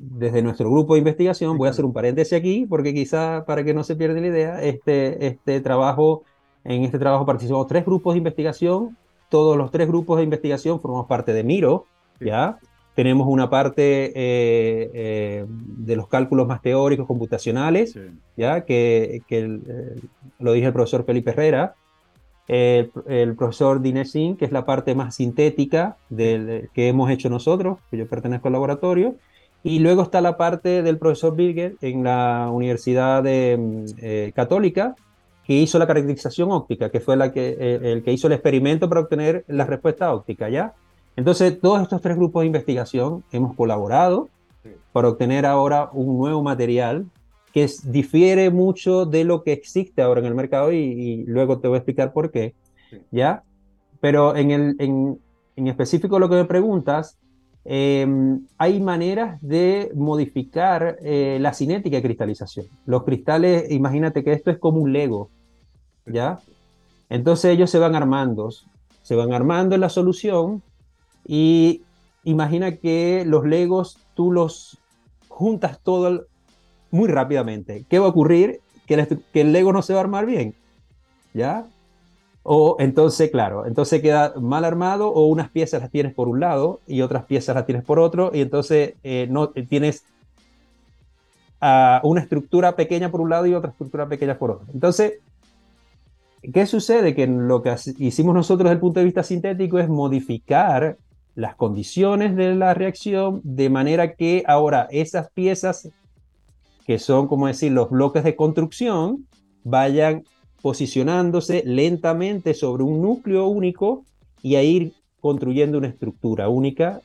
desde nuestro grupo de investigación. Voy a hacer un paréntesis aquí, porque quizá para que no se pierda la idea, este, este trabajo, en este trabajo participamos tres grupos de investigación. Todos los tres grupos de investigación formamos parte de Miro, ¿ya? Tenemos una parte eh, eh, de los cálculos más teóricos, computacionales, ¿ya? Que, que eh, lo dije el profesor Felipe Herrera, el, profesor Dinesin, que es la parte más sintética del, que hemos hecho nosotros, que yo pertenezco al laboratorio, y luego está la parte del profesor Birger en la Universidad de, Católica, que hizo la caracterización óptica, que fue la que, el que hizo el experimento para obtener la respuesta óptica, ¿ya? Entonces, todos estos tres grupos de investigación hemos colaborado para obtener ahora un nuevo material que difiere mucho de lo que existe ahora en el mercado y, luego te voy a explicar por qué, ¿ya? Pero en, el, en, específico lo que me preguntas, em, hay maneras de modificar eh, la cinética de cristalización. Los cristales, imagínate que esto es como un Lego, ¿ya? Entonces ellos se van armando, se van armando en la solución y imagina que los Legos tú los juntas todo muy rápidamente. ¿Qué va a ocurrir? Que el, Lego no se va a armar bien. ¿Ya? O entonces, claro, entonces queda mal armado o unas piezas las tienes por un lado y otras piezas las tienes por otro y entonces eh, no tienes una estructura pequeña por un lado y otra estructura pequeña por otro. Entonces, ¿qué sucede? Que lo que hicimos nosotros desde el punto de vista sintético es modificar las condiciones de la reacción de manera que ahora esas piezas, que son, como decir, los bloques de construcción, vayan posicionándose lentamente sobre un núcleo único y a ir construyendo una estructura única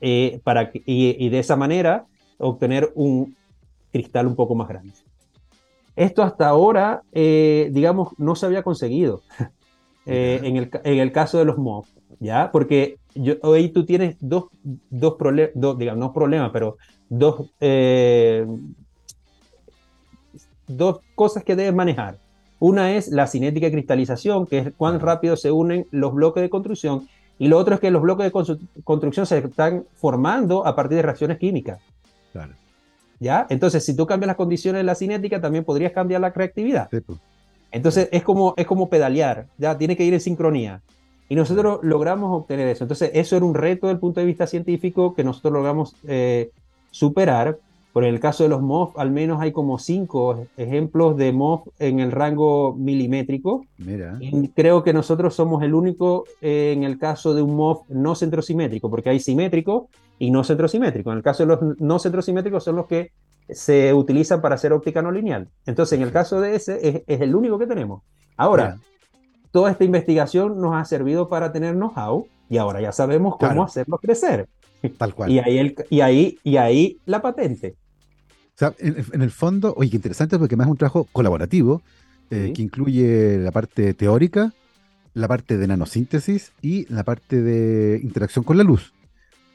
eh, para y, de esa manera obtener un cristal un poco más grande. Esto hasta ahora, eh, digamos, no se había conseguido eh, en, el, en, el, caso de los MOF, ¿ya? Porque hoy tú tienes dos, dos problemas, digamos, no problemas, pero dos, eh, dos cosas que debes manejar. Una es la cinética de cristalización, que es cuán rápido se unen los bloques de construcción, y lo otro es que los bloques de construcción se están formando a partir de reacciones químicas. ¿Ya? Entonces, si tú cambias las condiciones de la cinética, también podrías cambiar la reactividad. Pues. Entonces, es, como, es como pedalear, ya tiene que ir en sincronía. Y nosotros logramos obtener eso. Entonces, eso era un reto desde el punto de vista científico que nosotros logramos eh, superar Por el caso de los MOF, al menos hay como cinco ejemplos de MOF en el rango milimétrico. Mira. Y creo que nosotros somos el único eh, en el caso de un MOF no centrosimétrico, porque hay simétrico y no centrosimétrico. En el caso de los no centrosimétricos son los que se utilizan para hacer óptica no lineal. Entonces, en el caso de ese, es, el único que tenemos. Ahora, toda esta investigación nos ha servido para tener know-how y ahora ya sabemos cómo hacerlo crecer. Tal cual. Y ahí, el, y ahí, y ahí la patente. O sea, en, el fondo, oye, qué interesante porque más es un trabajo colaborativo eh, que incluye la parte teórica, la parte de nanosíntesis y la parte de interacción con la luz.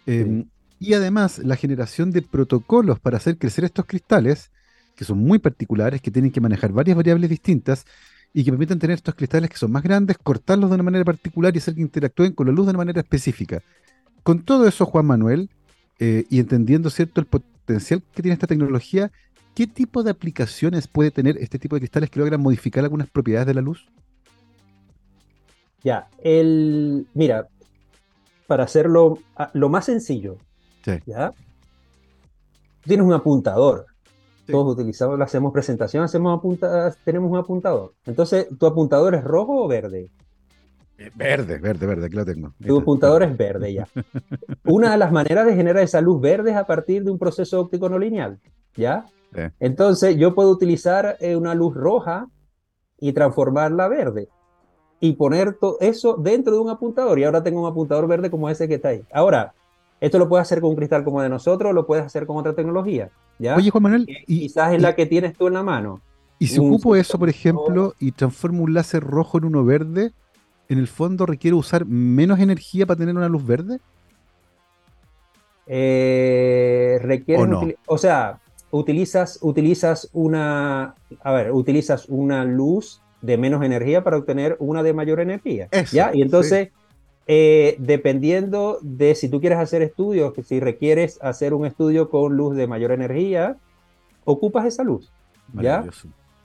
Em, y además la generación de protocolos para hacer crecer estos cristales, que son muy particulares, que tienen que manejar varias variables distintas y que permiten tener estos cristales que son más grandes, cortarlos de una manera particular y hacer que interactúen con la luz de una manera específica. Con todo eso, Juan Manuel, eh, y entendiendo cierto el potencial que tiene esta tecnología, ¿qué tipo de aplicaciones puede tener este tipo de cristales que logran modificar algunas propiedades de la luz? Ya, el, mira, para hacerlo ah, lo más sencillo, ¿ya? Tienes un apuntador. Todos utilizamos, hacemos presentación, hacemos apunta, tenemos un apuntador. Entonces, ¿tu apuntador es rojo o verde? Eh, verde, verde, verde, aquí lo tengo. Tu apuntador es verde ya. Una de las maneras de generar esa luz verde es a partir de un proceso óptico no lineal, ¿ya? Entonces yo puedo utilizar eh, una luz roja y transformarla verde y poner todo eso dentro de un apuntador. Y ahora tengo un apuntador verde como ese que está ahí. Ahora, esto lo puedes hacer con un cristal como de nosotros, lo puedes hacer con otra tecnología. ¿ya? Oye, Juan Manuel, y, quizás es la que tienes tú en la mano. Y si ocupo eso, por ejemplo, y transformo un láser rojo en uno verde, en el fondo requiere usar menos energía para tener una luz verde? Eh, requiere, o, o, sea, utilizas, utilizas una, a ver, utilizas una luz de menos energía para obtener una de mayor energía. ¿ya? Y entonces, eh, dependiendo de si tú quieres hacer estudios, si requieres hacer un estudio con luz de mayor energía, ocupas esa luz. ¿ya?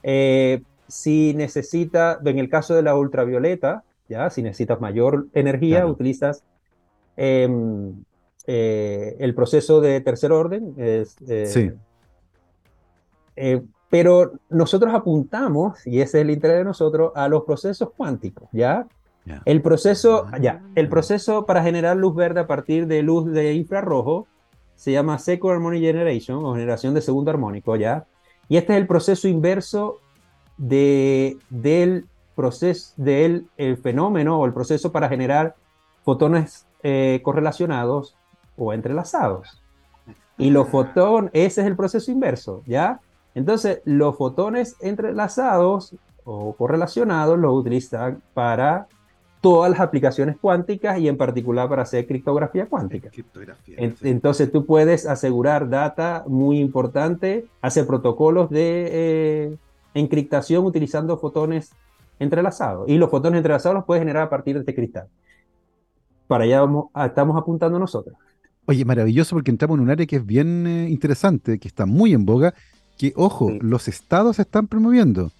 Eh, si necesita, en el caso de la ultravioleta, ¿ya? Si necesitas mayor energía, utilizas em, eh, el proceso de tercer orden. Sí. Pero nosotros apuntamos, y ese es el interés de nosotros, a los procesos cuánticos, ¿ya? El proceso, ah. ya, el proceso para generar luz verde a partir de luz de infrarrojo se llama Second Harmonic Generation o generación de segundo armónico, ¿ya? Y este es el proceso inverso de, del proceso del el fenómeno o el proceso para generar fotones eh, correlacionados o entrelazados. Y los fotones, ese es el proceso inverso, ¿ya? Entonces, los fotones entrelazados o correlacionados los utilizan para todas las aplicaciones cuánticas y en particular para hacer criptografía cuántica. Entonces tú puedes asegurar data muy importante, hacer protocolos de eh, encriptación utilizando fotones entrelazados. Y los fotones entrelazados los puedes generar a partir de este cristal. Para allá vamos, estamos apuntando nosotros. Oye, maravilloso porque entramos en un área que es bien eh, interesante, que está muy en boga, que, ojo, los estados están promoviendo.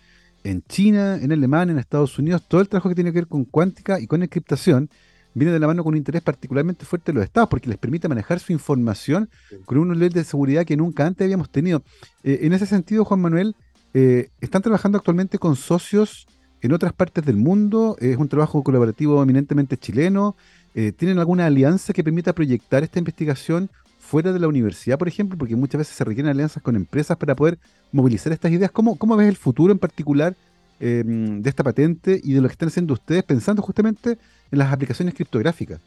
En China, en Alemania, en Estados Unidos, todo el trabajo que tiene que ver con cuántica y con encriptación viene de la mano con un interés particularmente fuerte de los estados, porque les permite manejar su información con un nivel de seguridad que nunca antes habíamos tenido. Eh, en ese sentido, Juan Manuel, eh, están trabajando actualmente con socios en otras partes del mundo, es un trabajo colaborativo eminentemente chileno. Eh, ¿Tienen alguna alianza que permita proyectar esta investigación fuera de la universidad, por ejemplo? Porque muchas veces se requieren alianzas con empresas para poder movilizar estas ideas. ¿Cómo, cómo ves el futuro en particular em, de esta patente y de lo que están haciendo ustedes pensando justamente en las aplicaciones criptográficas?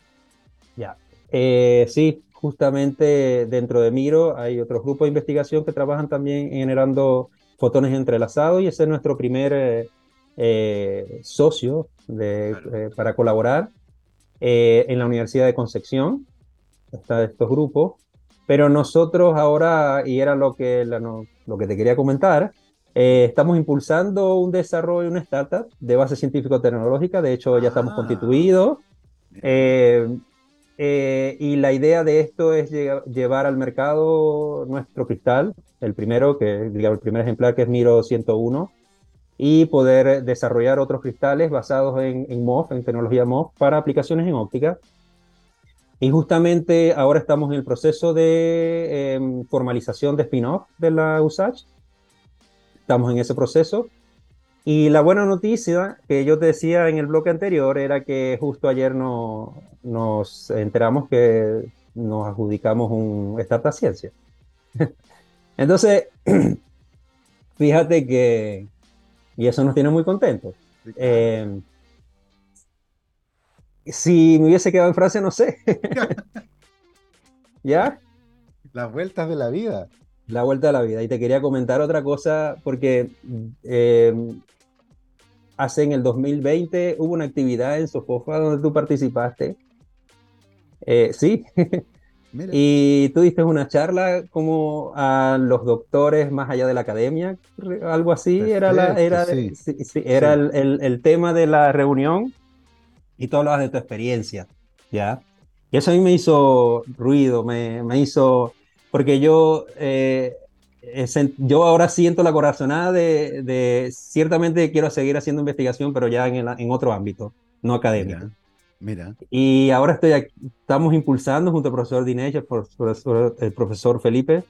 Ya, eh, sí, justamente dentro de Miro hay otros grupos de investigación que trabajan también generando fotones entrelazados y ese es nuestro primer eh, eh, socio de, para colaborar en la Universidad de Concepción, está estos grupos, pero nosotros ahora, y era lo que, lo que te quería comentar, estamos impulsando un desarrollo, una startup de base científico-tecnológica, de hecho ya estamos ah. constituidos, y la idea de esto es llevar al mercado nuestro cristal, el primero, que digamos, el primer ejemplar que es Miro 101, y poder desarrollar otros cristales basados en, en MOF, en tecnología MOF, para aplicaciones en óptica. Y justamente ahora estamos en el proceso de em, formalización de spin-off de la USACH. Estamos en ese proceso. Y la buena noticia que yo te decía en el bloque anterior era que justo ayer no, nos enteramos que nos adjudicamos un Startup Ciencia. Entonces, fíjate que, y eso nos tiene muy contentos. Eh, si me hubiese quedado en Francia, no sé. ¿Ya? Las vueltas de la vida. La vuelta de la vida. Y te quería comentar otra cosa, porque eh, hace en el 2020 hubo una actividad en Sofofa donde tú participaste. Eh, sí. Y tú diste una charla como a los doctores más allá de la academia, algo así, era, la, era, era el, el, tema de la reunión y tú hablabas de tu experiencia, ¿ya? Y eso a mí me hizo ruido, me, me hizo, porque yo, eh, yo ahora siento la corazonada de, de, ciertamente quiero seguir haciendo investigación, pero ya en, en otro ámbito, no académico. Mira. Y ahora estoy estamos impulsando junto al profesor Dinesh, el profesor, el profesor Felipe,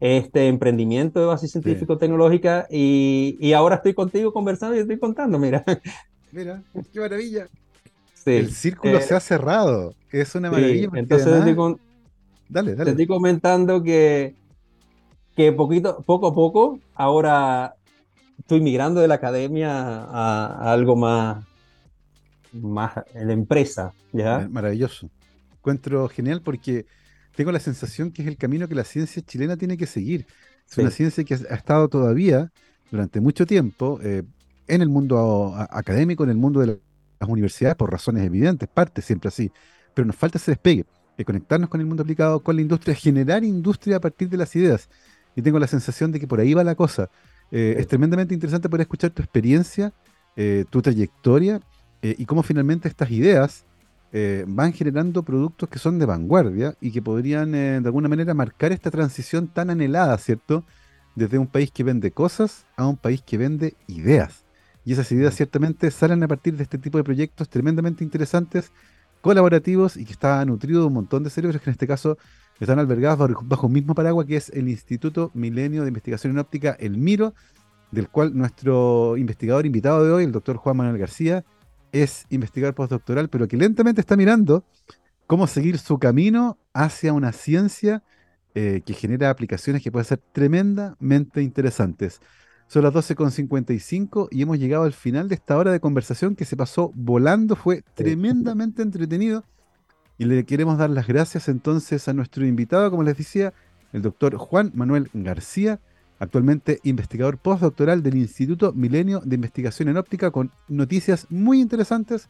este emprendimiento de base científico-tecnológica y, y, ahora estoy contigo conversando y estoy contando, mira. Mira, qué maravilla. El círculo eh, se ha cerrado, es una maravilla. entonces dale, dale. te estoy comentando que, que poquito, poco a poco ahora estoy migrando de la academia a algo más más en la empresa. ¿ya? Maravilloso. Encuentro genial porque tengo la sensación que es el camino que la ciencia chilena tiene que seguir. Es una ciencia que ha estado todavía durante mucho tiempo eh, en el mundo académico, en el mundo de las universidades, por razones evidentes, parte siempre así. Pero nos falta ese despegue, de conectarnos con el mundo aplicado, con la industria, generar industria a partir de las ideas. Y tengo la sensación de que por ahí va la cosa. Eh, es tremendamente interesante poder escuchar tu experiencia, eh, tu trayectoria eh, y cómo finalmente estas ideas van generando productos que son de vanguardia y que podrían de alguna manera marcar esta transición tan anhelada, ¿cierto? Desde un país que vende cosas a un país que vende ideas. Y esas ideas ciertamente salen a partir de este tipo de proyectos tremendamente interesantes, colaborativos y que está nutrido de un montón de cerebros que en este caso están albergados bajo, un mismo paraguas que es el Instituto Milenio de Investigación en Óptica, el MIRO, del cual nuestro investigador invitado de hoy, el doctor Juan Manuel García, es investigar postdoctoral, pero que lentamente está mirando cómo seguir su camino hacia una ciencia eh, que genera aplicaciones que pueden ser tremendamente interesantes. Son las 12.55 y hemos llegado al final de esta hora de conversación que se pasó volando, fue tremendamente entretenido. Y le queremos dar las gracias entonces a nuestro invitado, como les decía, el doctor Juan Manuel García, actualmente investigador postdoctoral del Instituto Milenio de Investigación en Óptica, con noticias muy interesantes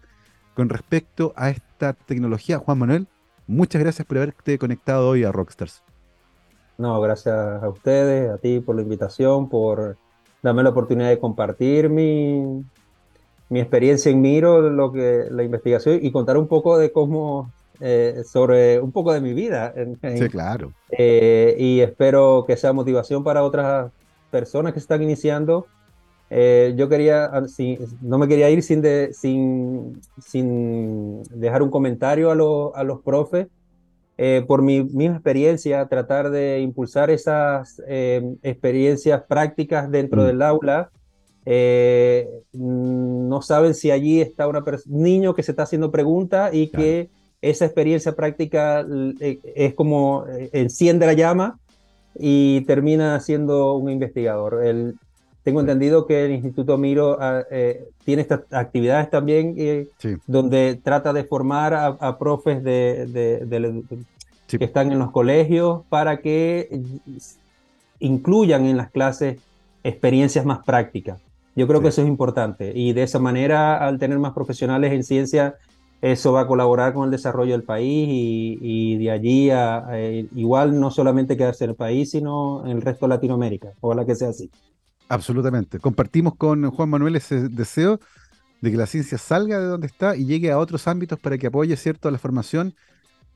con respecto a esta tecnología. Juan Manuel, muchas gracias por haberte conectado hoy a Rockstars. No, gracias a ustedes, a ti por la invitación, por darme la oportunidad de compartir mi, mi experiencia en Miro, lo que, la investigación y contar un poco de cómo eh, sobre un poco de mi vida. sí, claro. Eh, y espero que sea motivación para otras personas que están iniciando. Eh, yo quería, ah, no me quería ir sin, de, sin, sin dejar un comentario a, a los profes. Por mi misma experiencia, tratar de impulsar esas experiencias prácticas dentro mm. del aula. no saben si allí está un niño que se está haciendo preguntas y que esa experiencia práctica eh, es como eh, enciende la llama y termina siendo un investigador. El, tengo entendido que el Instituto Miro ah, eh, tiene estas actividades también donde trata de formar a, profes de, que están en los colegios para que incluyan en las clases experiencias más prácticas. Yo creo que eso es importante y de esa manera, al tener más profesionales en ciencia, eso va a colaborar con el desarrollo del país y, de allí a, igual no solamente quedarse en el país, sino en el resto de Latinoamérica. Ojalá que sea así. Absolutamente. Compartimos con Juan Manuel ese deseo de que la ciencia salga de donde está y llegue a otros ámbitos para que apoye, ¿cierto?, la formación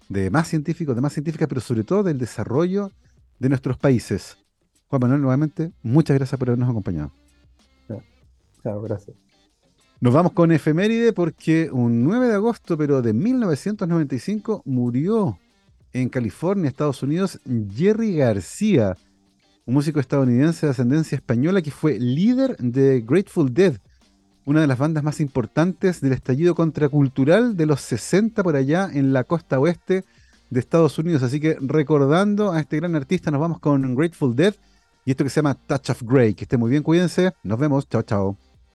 de más científicos, de más científicas, pero sobre todo del desarrollo de nuestros países. Juan Manuel, nuevamente, muchas gracias por habernos acompañado. Chao, gracias. Nos vamos con efeméride porque un 9 de agosto, pero de 1995, murió en California, Estados Unidos, Jerry García, un músico estadounidense de ascendencia española que fue líder de Grateful Dead, una de las bandas más importantes del estallido contracultural de los 60 por allá en la costa oeste de Estados Unidos. Así que recordando a este gran artista, nos vamos con Grateful Dead y esto que se llama Touch of Grey. Que esté muy bien, cuídense. Nos vemos. Chao, chao.